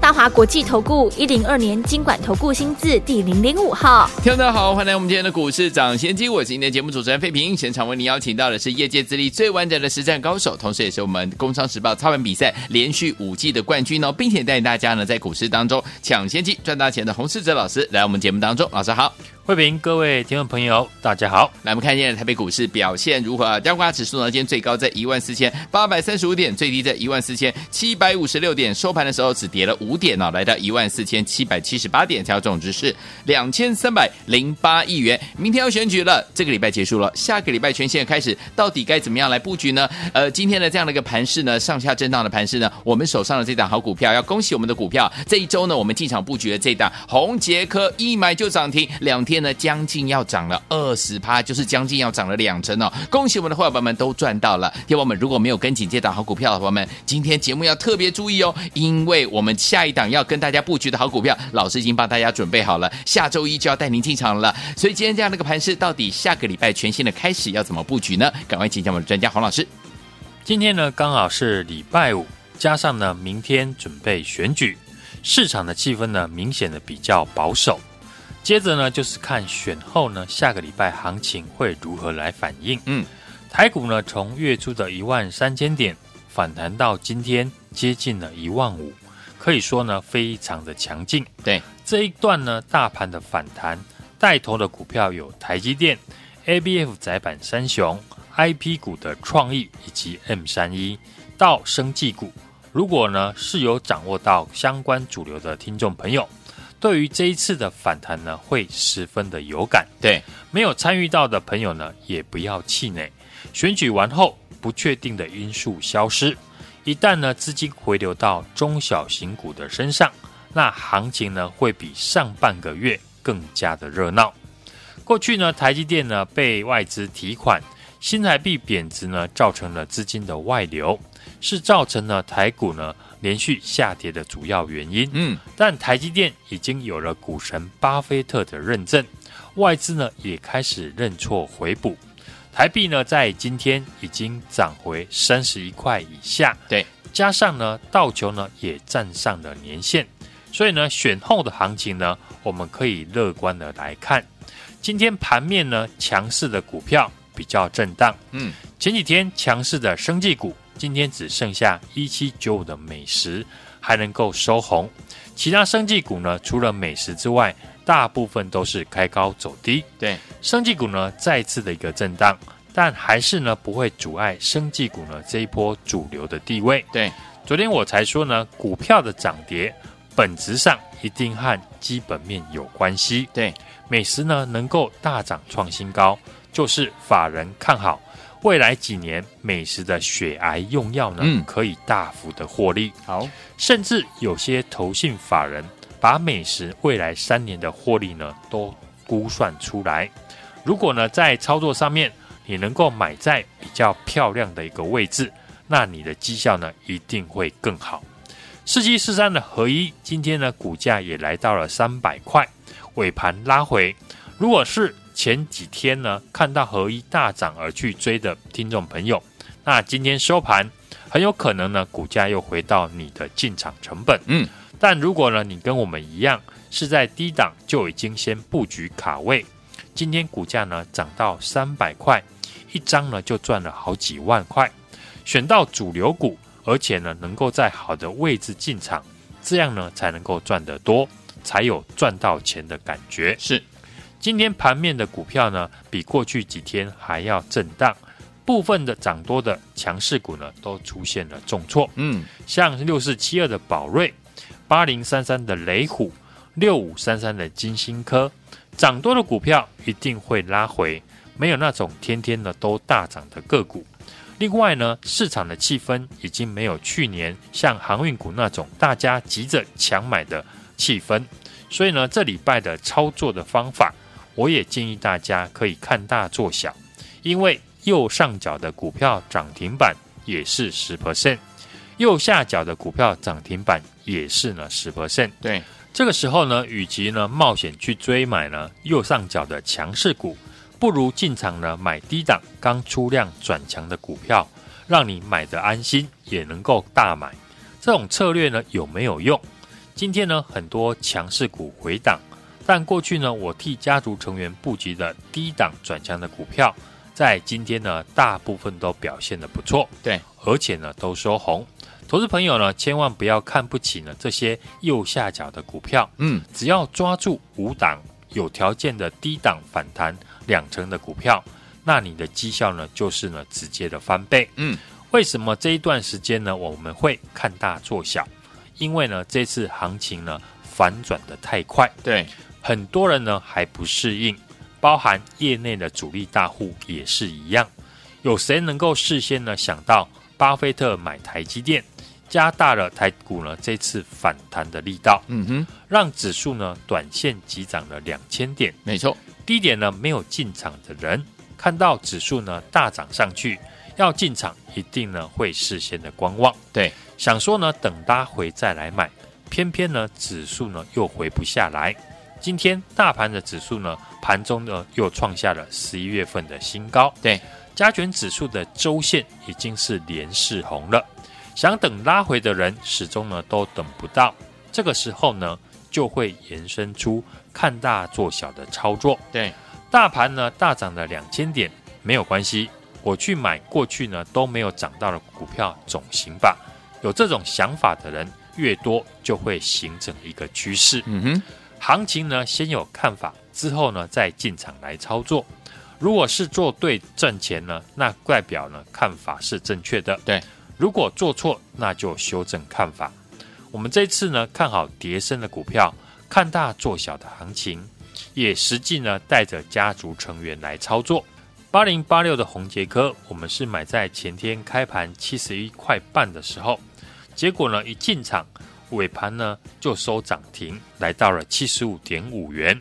大华国际投顾一零二年金管投顾新字第零零五号，听众大家好，欢迎来我们今天的股市涨先机，我是今天节目主持人费平。现场为您邀请到的是业界资历最完整的实战高手，同时也是我们工商时报操盘比赛连续五季的冠军哦，并且带领大家呢在股市当中抢先机赚大钱的洪世哲老师来我们节目当中，老师好。慧平，各位听众朋友，大家好。来，我们看一下台北股市表现如何啊？加权指数呢，今天最高在一万四千八百三十五点，最低在一万四千七百五十六点，收盘的时候只跌了五点哦，来到一万四千七百七十八点，成交总值是两千三百零八亿元。明天要选举了，这个礼拜结束了，下个礼拜全线开始，到底该怎么样来布局呢？呃，今天的这样的一个盘势呢，上下震荡的盘势呢，我们手上的这档好股票，要恭喜我们的股票，这一周呢，我们进场布局的这档红杰科一买就涨停，两天呢将近要涨了二十趴，就是将近要涨了两成哦！恭喜我们的伙伴们都赚到了。听友们如果没有跟紧这档好股票的伙伴们，今天节目要特别注意哦，因为我们下一档要跟大家布局的好股票，老师已经帮大家准备好了，下周一就要带您进场了。所以今天这样的一个盘势，到底下个礼拜全新的开始要怎么布局呢？赶快请教我们的专家黄老师。今天呢刚好是礼拜五，加上呢明天准备选举，市场的气氛呢明显的比较保守。接着呢，就是看选后呢，下个礼拜行情会如何来反应。嗯，台股呢，从月初的一万三千点反弹到今天接近了一万五，可以说呢，非常的强劲。对这一段呢，大盘的反弹带头的股票有台积电、ABF 载板三雄、IP 股的创意以及 M 三一到生技股。如果呢是有掌握到相关主流的听众朋友。对于这一次的反弹呢，会十分的有感。对，没有参与到的朋友呢，也不要气馁。选举完后，不确定的因素消失，一旦呢资金回流到中小型股的身上，那行情呢会比上半个月更加的热闹。过去呢，台积电呢被外资提款，新台币贬值呢，造成了资金的外流，是造成了台股呢。连续下跌的主要原因，嗯，但台积电已经有了股神巴菲特的认证，外资呢也开始认错回补，台币呢在今天已经涨回三十一块以下，对，加上呢道球呢也站上了年线，所以呢选后的行情呢我们可以乐观的来看，今天盘面呢强势的股票比较震荡，嗯，前几天强势的生技股。今天只剩下一七九五的美食还能够收红，其他生技股呢，除了美食之外，大部分都是开高走低。对，生技股呢再次的一个震荡，但还是呢不会阻碍生技股呢这一波主流的地位。对，昨天我才说呢，股票的涨跌本质上一定和基本面有关系。对，美食呢能够大涨创新高，就是法人看好。未来几年，美食的血癌用药呢，嗯、可以大幅的获利。好，甚至有些投信法人把美食未来三年的获利呢，都估算出来。如果呢，在操作上面，你能够买在比较漂亮的一个位置，那你的绩效呢，一定会更好。四七四三的合一，今天呢，股价也来到了三百块，尾盘拉回。如果是前几天呢，看到合一大涨而去追的听众朋友，那今天收盘很有可能呢，股价又回到你的进场成本。嗯，但如果呢，你跟我们一样是在低档就已经先布局卡位，今天股价呢涨到三百块一张呢，就赚了好几万块。选到主流股，而且呢能够在好的位置进场，这样呢才能够赚得多，才有赚到钱的感觉。是。今天盘面的股票呢，比过去几天还要震荡，部分的涨多的强势股呢，都出现了重挫。嗯，像六四七二的宝瑞、八零三三的雷虎、六五三三的金星科，涨多的股票一定会拉回，没有那种天天呢都大涨的个股。另外呢，市场的气氛已经没有去年像航运股那种大家急着抢买的气氛，所以呢，这礼拜的操作的方法。我也建议大家可以看大做小，因为右上角的股票涨停板也是十 percent，右下角的股票涨停板也是呢十 percent。对，这个时候呢，与其呢冒险去追买呢右上角的强势股，不如进场呢买低档刚出量转强的股票，让你买的安心，也能够大买。这种策略呢有没有用？今天呢很多强势股回档，但过去呢我替家族成员布局的低档转强的股票，在今天呢大部分都表现的不错，对，而且呢都收红。投资朋友呢千万不要看不起呢这些右下角的股票，嗯，只要抓住五档有条件的低档反弹两成的股票，那你的绩效呢就是呢直接的翻倍，嗯。为什么这一段时间呢，我们会看大做小？因为呢，这次行情呢反转的太快，对，很多人呢还不适应，包含业内的主力大户也是一样。有谁能够事先呢想到巴菲特买台积电，加大了台股呢这次反弹的力道？嗯哼，让指数呢短线急涨了两千点。没错，低点呢没有进场的人，看到指数呢大涨上去。要进场，一定呢会事先的观望，对，想说呢等拉回再来买，偏偏呢指数呢又回不下来。今天大盘的指数呢盘中呢又创下了十一月份的新高，对，加权指数的周线已经是连四红了。想等拉回的人始终呢都等不到，这个时候呢就会延伸出看大做小的操作。对，大盘呢大涨了两千点没有关系。我去买过去呢都没有涨到的股票总行吧。有这种想法的人越多，就会形成一个趋势。嗯哼，行情呢先有看法，之后呢再进场来操作。如果是做对赚钱呢，那代表呢看法是正确的。对，如果做错，那就修正看法。我们这次呢看好叠升的股票，看大做小的行情，也实际呢带着家族成员来操作。八零八六的红杰科，我们是买在前天开盘七十一块半的时候，结果呢一进场尾盘呢就收涨停，来到了七十五点五元。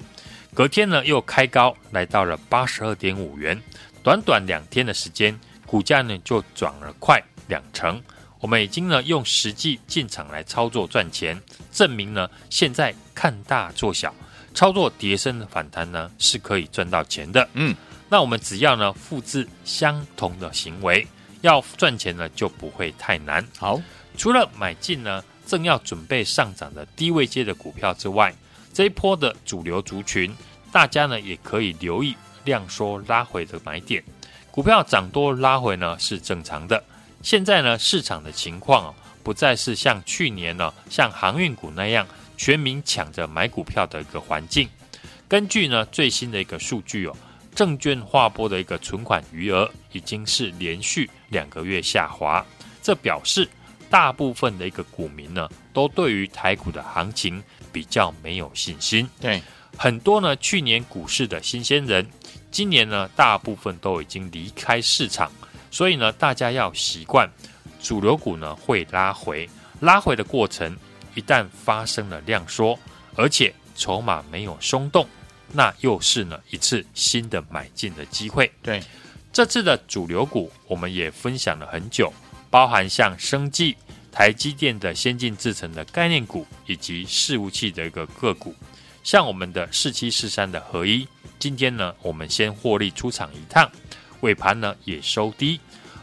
隔天呢又开高，来到了八十二点五元。短短两天的时间，股价呢就涨了快两成。我们已经呢用实际进场来操作赚钱，证明呢现在看大做小，操作跌升的反弹呢是可以赚到钱的。嗯。那我们只要呢复制相同的行为，要赚钱呢就不会太难。好，除了买进呢正要准备上涨的低位阶的股票之外，这一波的主流族群，大家呢也可以留意量缩拉回的买点。股票涨多拉回呢是正常的。现在呢市场的情况哦，不再是像去年呢像航运股那样全民抢着买股票的一个环境。根据呢最新的一个数据哦。证券划拨的一个存款余额已经是连续两个月下滑，这表示大部分的一个股民呢，都对于台股的行情比较没有信心。对，很多呢去年股市的新鲜人，今年呢大部分都已经离开市场，所以呢大家要习惯主流股呢会拉回，拉回的过程一旦发生了量缩，而且筹码没有松动。那又是呢一次新的买进的机会。对，这次的主流股我们也分享了很久，包含像生技、台积电的先进制程的概念股，以及伺服器的一个个股，像我们的四七四三的合一，今天呢我们先获利出场一趟，尾盘呢也收低，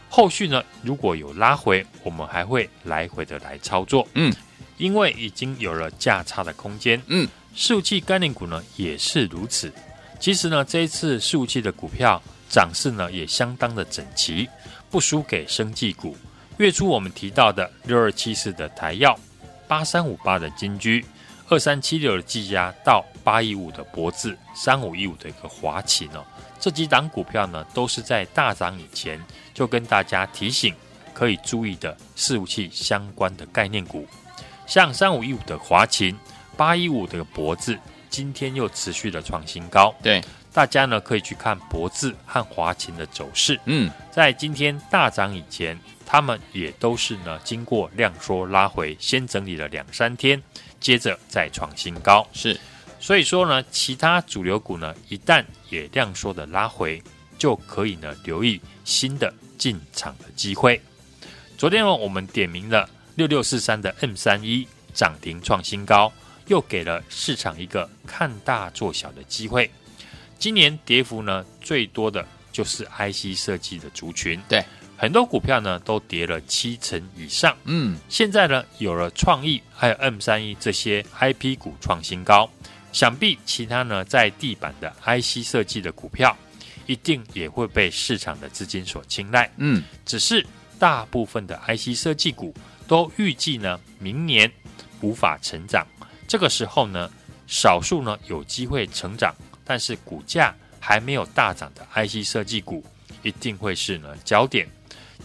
后续呢如果有拉回，我们还会来回的来操作。嗯，因为已经有了价差的空间。嗯。伺服器概念股呢也是如此。其实呢，这一次伺服器的股票涨势呢也相当的整齐，不输给生技股。月初我们提到的六二七四的台药、八三五八的金居、二三七六的技嘉到八一五的博智、三五一五的一个华勤哦，这几档股票呢都是在大涨以前就跟大家提醒可以注意的伺服器相关的概念股，像三五一五的华勤。八一五的博智今天又持续的创新高，对，大家呢可以去看博智和华勤的走势。嗯，在今天大涨以前，他们也都是呢经过量缩拉回，先整理了两三天，接着再创新高。是，所以说呢，其他主流股呢一旦也量缩的拉回，就可以呢留意新的进场的机会。昨天呢，我们点名了六六四三的 M 三一涨停创新高，又给了市场一个看大做小的机会。今年跌幅呢最多的就是 IC 设计的族群，对，很多股票呢都跌了七成以上。嗯，现在呢有了创意还有 M 三一这些 IP 股创新高，想必其他呢在地板的 IC 设计的股票，一定也会被市场的资金所青睐。嗯，只是大部分的 IC 设计股都预计呢明年无法成长，这个时候呢少数呢有机会成长。但是股价还没有大涨的 IC 设计股，一定会是呢焦点。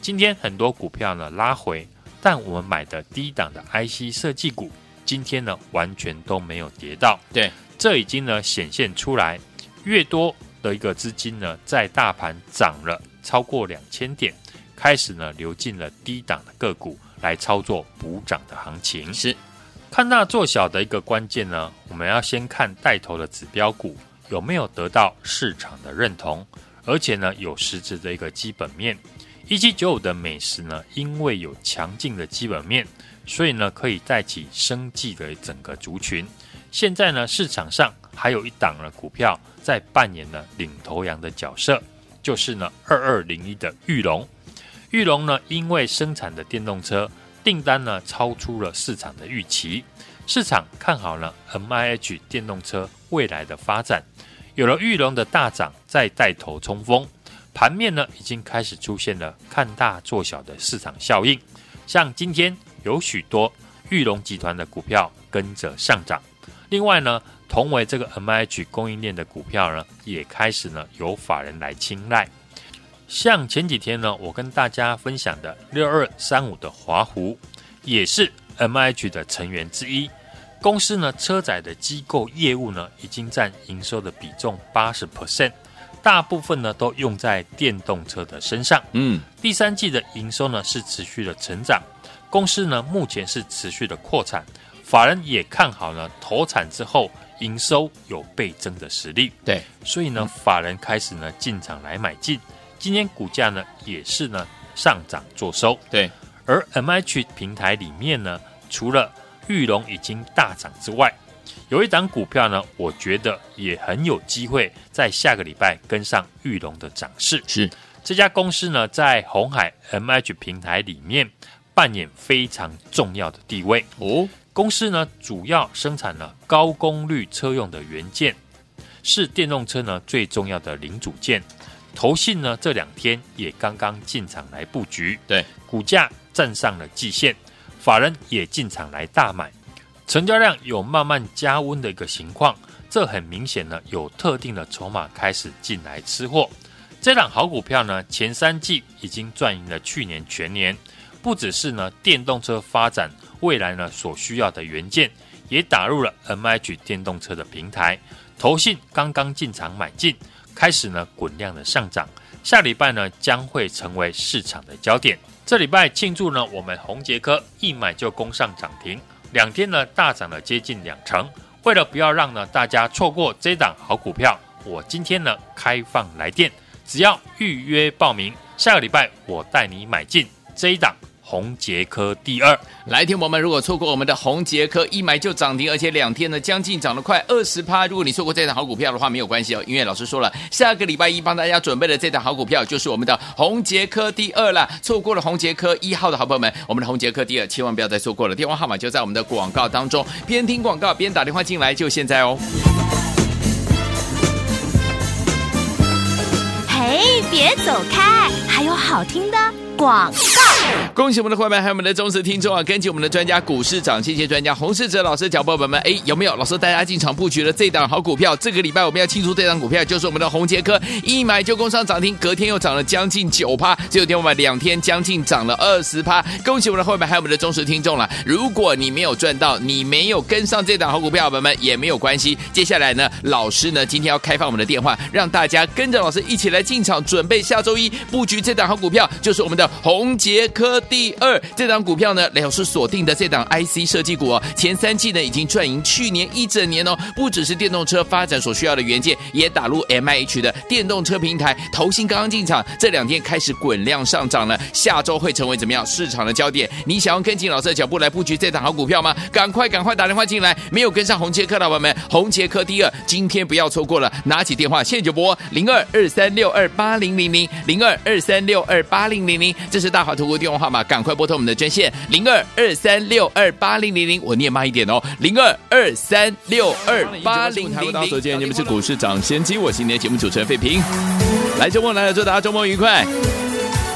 今天很多股票呢拉回，但我们买的低档的 IC 设计股，今天呢完全都没有跌到。对，这已经呢显现出来，越多的一个资金呢，在大盘涨了超过两千点，开始呢流进了低档的个股来操作补涨的行情。是看大做小的一个关键呢，我们要先看带头的指标股。有没有得到市场的认同，而且呢有实质的一个基本面？一七九五的美食呢，因为有强劲的基本面，所以呢可以带起生计的整个族群。现在呢市场上还有一档的股票在扮演了领头羊的角色，就是呢二二零一的玉龙。玉龙呢因为生产的电动车订单呢超出了市场的预期，市场看好了 MIH 电动车未来的发展。有了玉龙的大涨，再带头冲锋，盘面呢已经开始出现了看大做小的市场效应。像今天有许多裕隆集团的股票跟着上涨，另外呢，同为这个 MIH 供应链的股票呢，也开始呢有法人来青睐。像前几天呢，我跟大家分享的六二三五的华湖，也是 MIH 的成员之一。公司呢，车载的机构业务呢，已经占营收的比重八十 percent，大部分呢都用在电动车的身上。嗯，第三季的营收呢是持续的成长，公司呢目前是持续的扩产，法人也看好呢投产之后营收有倍增的实力。对，所以呢法人开始呢进场来买进，今天股价呢也是呢上涨做收。对，而 MIH 平台里面呢，除了玉龙已经大涨之外，有一档股票呢，我觉得也很有机会在下个礼拜跟上玉龙的涨势。是这家公司呢，在红海 MH 平台里面扮演非常重要的地位哦。公司呢，主要生产了高功率车用的元件，是电动车呢最重要的零组件。投信呢，这两天也刚刚进场来布局，对，股价站上了季线。法人也进场来大买，成交量有慢慢加温的一个情况，这很明显呢，有特定的筹码开始进来吃货。这档好股票呢，前三季已经赚赢了去年全年，不只是呢电动车发展未来呢所需要的元件，也打入了 MH 电动车的平台。投信刚刚进场买进，开始呢滚量的上涨，下礼拜呢将会成为市场的焦点。这礼拜庆祝呢，我们红捷科一买就攻上涨停，两天呢大涨了接近两成。为了不要让呢大家错过这档好股票，我今天呢开放来电，只要预约报名，下个礼拜我带你买进这一档。宏杰科第二，来听我们，如果错过我们的宏杰科一买就涨停，而且两天呢将近涨了快二十趴。如果你错过这档好股票的话，没有关系哦，因为老师说了，下个礼拜一帮大家准备的这档好股票就是我们的宏杰科第二啦。错过了宏杰科一号的好朋友们，我们的宏杰科第二千万不要再错过了。电话号码就在我们的广告当中，边听广告边打电话进来，就现在哦。嘿，别走开，还有好听的广告。恭喜我们的会员，还有我们的忠实听众啊！根据我们的专家股市涨，谢谢专家洪世哲老师的脚步，宝宝们，哎，有没有老师带大家进场布局了这档好股票？这个礼拜我们要庆祝这档股票，就是我们的宏杰科，一买就攻上涨停，隔天又涨了将近九趴，只有天我们两天将近涨了二十趴。恭喜我们的会员，还有我们的忠实听众了。如果你没有赚到，你没有跟上这档好股票，宝宝们也没有关系。接下来呢，老师呢今天要开放我们的电话，让大家跟着老师一起来进场，准备下周一布局这档好股票，就是我们的宏杰科。科第二这档股票呢，老师锁定的这档 IC 设计股哦，前三季呢已经赚赢去年一整年哦，不只是电动车发展所需要的元件，也打入 MIH 的电动车平台。投信刚刚进场，这两天开始滚量上涨了，下周会成为怎么样市场的焦点？你想要跟紧老师的脚步来布局这档好股票吗？赶快赶快打电话进来！没有跟上红杰科的伙伴们，红杰科第二，今天不要错过了，拿起电话现在就拨零二二三六二八零零零零二二三六二八零零零，这是大华投顾电话号码，赶快拨通我们的专线零二二三六二八零零零，我念慢一点哦，零二二三六二八零零零。首先，你们是股市涨先机，我是今天节目主持人费平，来周末来了，祝大家周末愉快。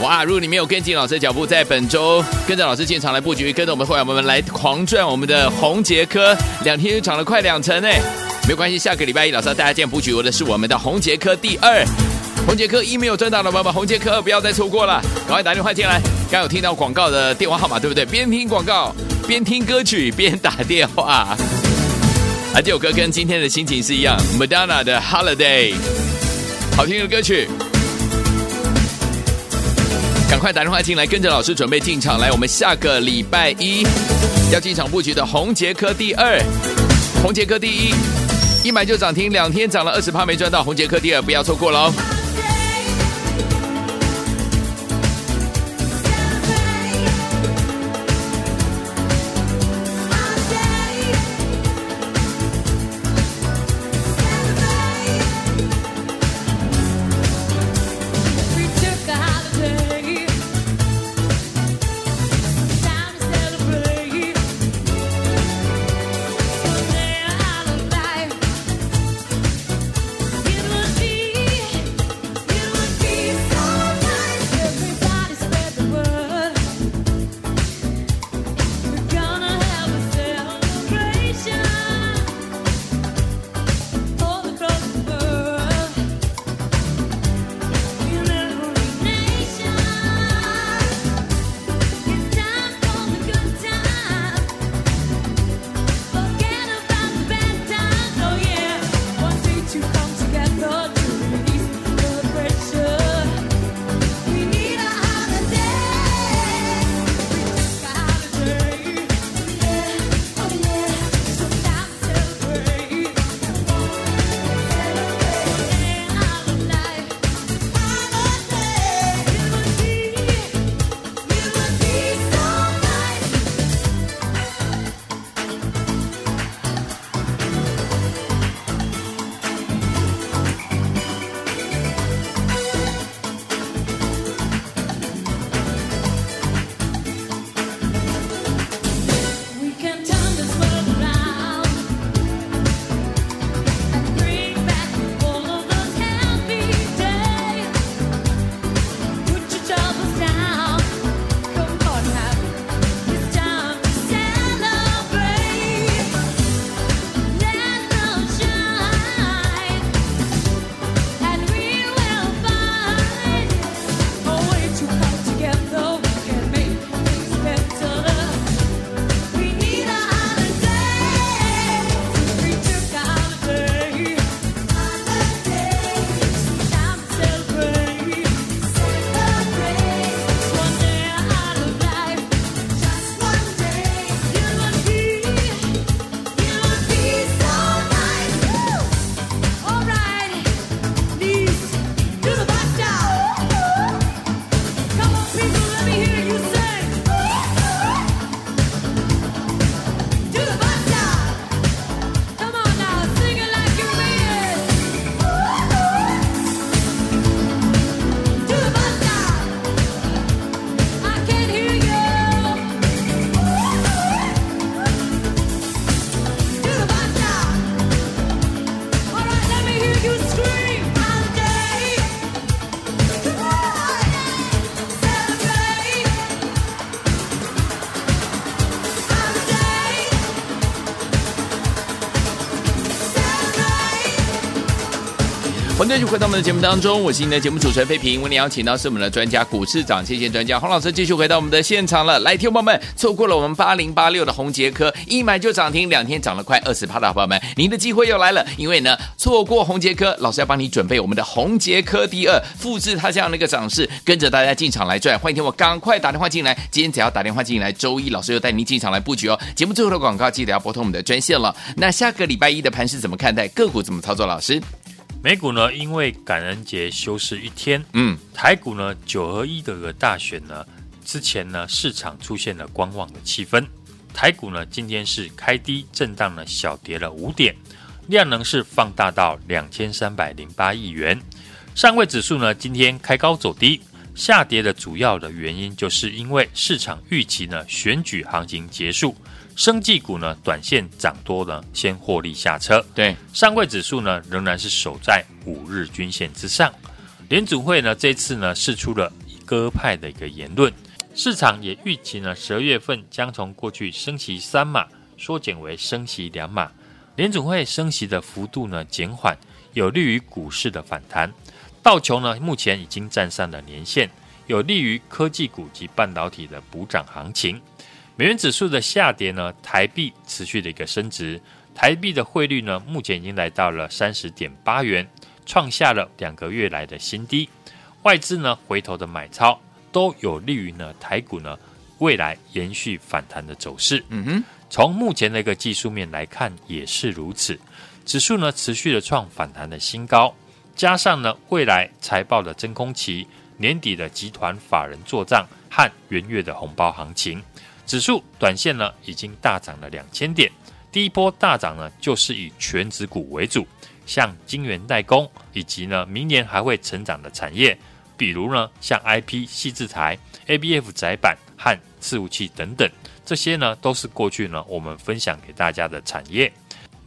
哇！如果你没有跟进老师的脚步，在本周跟着老师进场来布局，跟着我们会员朋友们来狂赚我们的红杰科，两天就涨了快两成呢。没关系，下个礼拜一老师要大家进布局，我的是我们的红杰科第二，红杰科一没有赚到的宝宝，红杰科二不要再错过了，赶快打电话进来。刚有听到广告的电话号码对不对？边听广告边听歌曲边打电话。而这首歌跟今天的心情是一样，Madonna 的 Holiday，好听的歌曲。赶快打电话进来，跟着老师准备进场来。我们下个礼拜一要进场布局的红杰科第二，红杰科第一，一买就涨停，两天涨了二十趴没赚到，红杰科第二不要错过喽。继续回到我们的节目当中，我是您的节目主持人费平。为您邀请到是我们的专家股市涨跌线专家洪老师，继续回到我们的现场了。来，听众朋友们，错过了我们八零八六的红杰科，一买就涨停，两天涨了快二十趴的好朋友们，您的机会又来了。因为呢，错过红杰科，老师要帮你准备我们的红杰科第二，复制它这样的一个涨势，跟着大家进场来赚。欢迎听我赶快打电话进来，今天只要打电话进来，周一老师又带您进场来布局哦。节目最后的广告记得要拨通我们的专线了。那下个礼拜一的盘是怎么看待？个股怎么操作？老师？美股呢，因为感恩节休市一天，嗯，台股呢九合一的个大选呢，之前呢市场出现了观望的气氛，台股呢今天是开低震荡呢小跌了五点，量能是放大到两千三百零八亿元，上位指数呢今天开高走低，下跌的主要的原因就是因为市场预期呢选举行情结束。生技股呢，短线涨多呢，先获利下车。对，上柜指数呢，仍然是守在五日均线之上。联准会呢，这次呢，释出了鸽派的一个言论，市场也预期呢，十二月份将从过去升息三码缩减为升息两码。联准会升息的幅度呢减缓，有利于股市的反弹。道琼呢，目前已经站上了年线，有利于科技股及半导体的补涨行情。美元指数的下跌呢，台币持续的一个升值，台币的汇率呢，目前已经来到了三十点八元，创下了两个月来的新低。外资呢回头的买超，都有利于呢台股呢未来延续反弹的走势。嗯哼，从目前的一个技术面来看也是如此，指数呢持续的创反弹的新高，加上呢未来财报的真空期，年底的集团法人做账和元月的红包行情。指数短线呢已经大涨了两千点，第一波大涨呢就是以全指股为主，像晶圆代工以及呢明年还会成长的产业，比如呢像 IP 矽智财、ABF 窄板和伺服器等等，这些呢都是过去呢我们分享给大家的产业。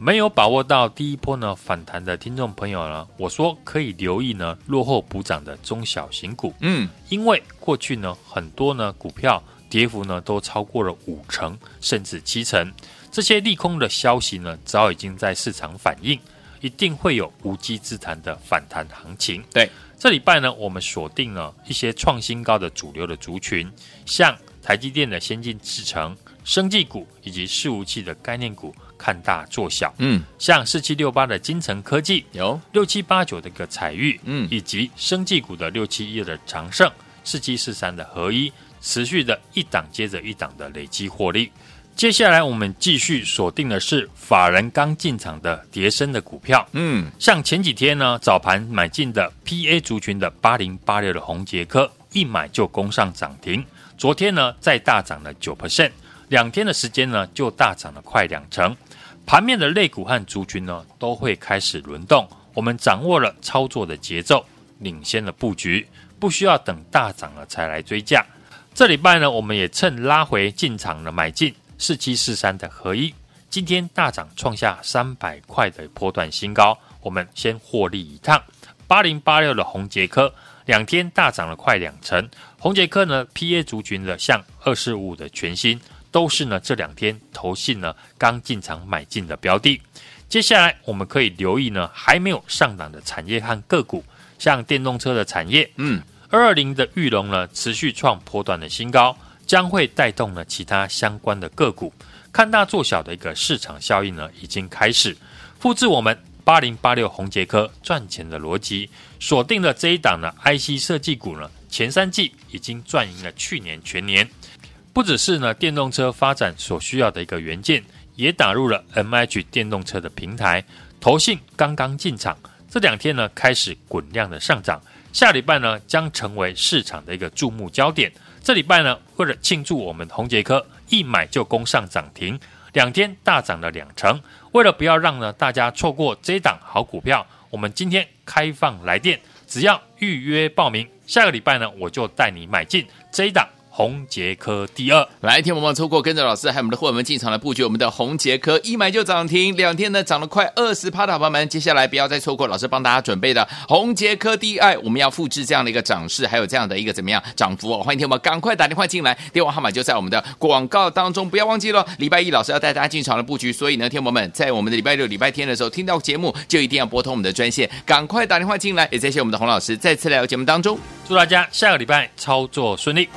没有把握到第一波呢反弹的听众朋友呢，我说可以留意呢落后补涨的中小型股，嗯，因为过去呢很多呢股票。跌幅呢都超过了五成甚至七成，这些利空的消息呢早已经在市场反映，一定会有无稽之谈的反弹行情。对，这礼拜呢我们锁定了一些创新高的主流的族群，像台积电的先进制程、生技股以及伺服器的概念股，看大做小。嗯，像四七六八的精成科技，有六七八九的一个彩玉，嗯，以及生技股的六七一的长盛，四七四三的合一。持续的一档接着一档的累积获利，接下来我们继续锁定的是法人刚进场的跌升的股票，嗯，像前几天呢早盘买进的 PA 族群的八零八六的红杰科，一买就攻上涨停，昨天呢再大涨了九 percent，两天的时间呢就大涨了快两成，盘面的类股和族群呢都会开始轮动，我们掌握了操作的节奏，领先了布局，不需要等大涨了才来追价。这礼拜呢，我们也趁拉回进场了，买进四七四三的合一，今天大涨创下三百块的波段新高，我们先获利一趟。八零八六的宏捷科两天大涨了快两成，宏捷科呢，PA 族群的像二四五的全新，都是呢这两天投信呢刚进场买进的标的。接下来我们可以留意呢还没有上档的产业和个股，像电动车的产业，嗯。二二零的玉龙呢，持续创波段的新高，将会带动呢其他相关的个股。看大做小的一个市场效应呢，已经开始复制我们八零八六宏杰科赚钱的逻辑，锁定了这一档呢 IC 设计股呢，前三季已经赚赢了去年全年。不只是呢电动车发展所需要的一个元件，也打入了 MH 电动车的平台。投信刚刚进场，这两天呢开始滚量的上涨。下礼拜呢，将成为市场的一个注目焦点。这礼拜呢，为了庆祝我们红杰科一买就攻上涨停，两天大涨了两成。为了不要让呢大家错过这一档好股票，我们今天开放来电，只要预约报名，下个礼拜呢，我就带你买进这一档宏捷科第二。来，天我们错过跟着老师还有我们的伙伴们进场来布局我们的宏捷科，一买就涨停，两天呢涨了快二十趴的好朋友们，接下来不要再错过老师帮大家准备的宏捷科第二，我们要复制这样的一个涨势，还有这样的一个怎么样涨幅哦？欢迎天我们赶快打电话进来，电话号码就在我们的广告当中，不要忘记了。礼拜一老师要带大家进场的布局，所以呢，天我们在我们的礼拜六、礼拜天的时候听到节目，就一定要拨通我们的专线，赶快打电话进来。也谢谢我们的洪老师再次来到节目当中，祝大家下个礼拜操作顺利。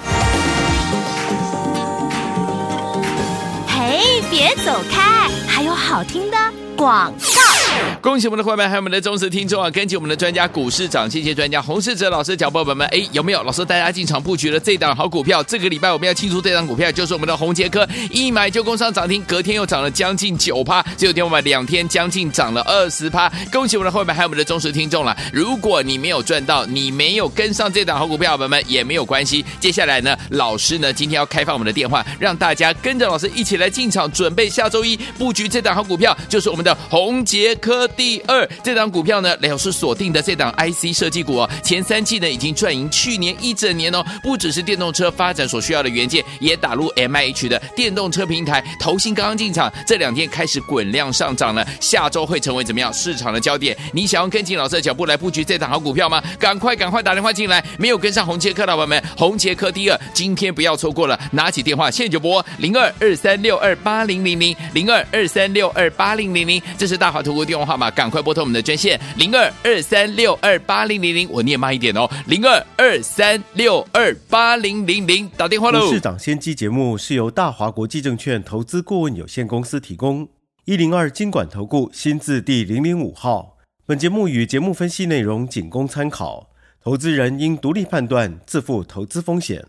别走开，还有好听的广告。恭喜我们的伙伴，还有我们的忠实听众啊！跟紧我们的专家股市涨，谢谢专家洪世哲老师脚步，宝宝们，哎，有没有老师带大家进场布局了这档好股票？这个礼拜我们要庆祝这档股票，就是我们的红杰科，一买就攻上涨停，隔天又涨了将近九趴，只有天我们两天将近涨了二十趴。恭喜我们的伙伴，还有我们的忠实听众了。如果你没有赚到，你没有跟上这档好股票，宝宝们也没有关系。接下来呢，老师呢今天要开放我们的电话，让大家跟着老师一起来进场，准备下周一布局这档好股票，就是我们的红杰科。第二，这档股票呢，老师锁定的这档 IC 设计股哦，前三季呢已经赚赢去年一整年哦。不只是电动车发展所需要的元件，也打入 MIH 的电动车平台。投信刚刚进场，这两天开始滚量上涨了，下周会成为怎么样市场的焦点？你想要跟紧老师的脚步来布局这档好股票吗？赶快赶快打电话进来！没有跟上红杰克的伙伴们，红杰科第二，今天不要错过了，拿起电话现在就拨零二二三六二八零零零零二二三六二八零零零，这是大华图电话号码。赶快拨通我们的专线零二二三六二八零零零，我念慢一点哦，零二二三六二八零零零，打电话喽。市长先机节目是由大华国际证券投资顾问有限公司提供，一零二金管投顾新字第零零五号。本节目与节目分析内容仅供参考，投资人应独立判断，自负投资风险。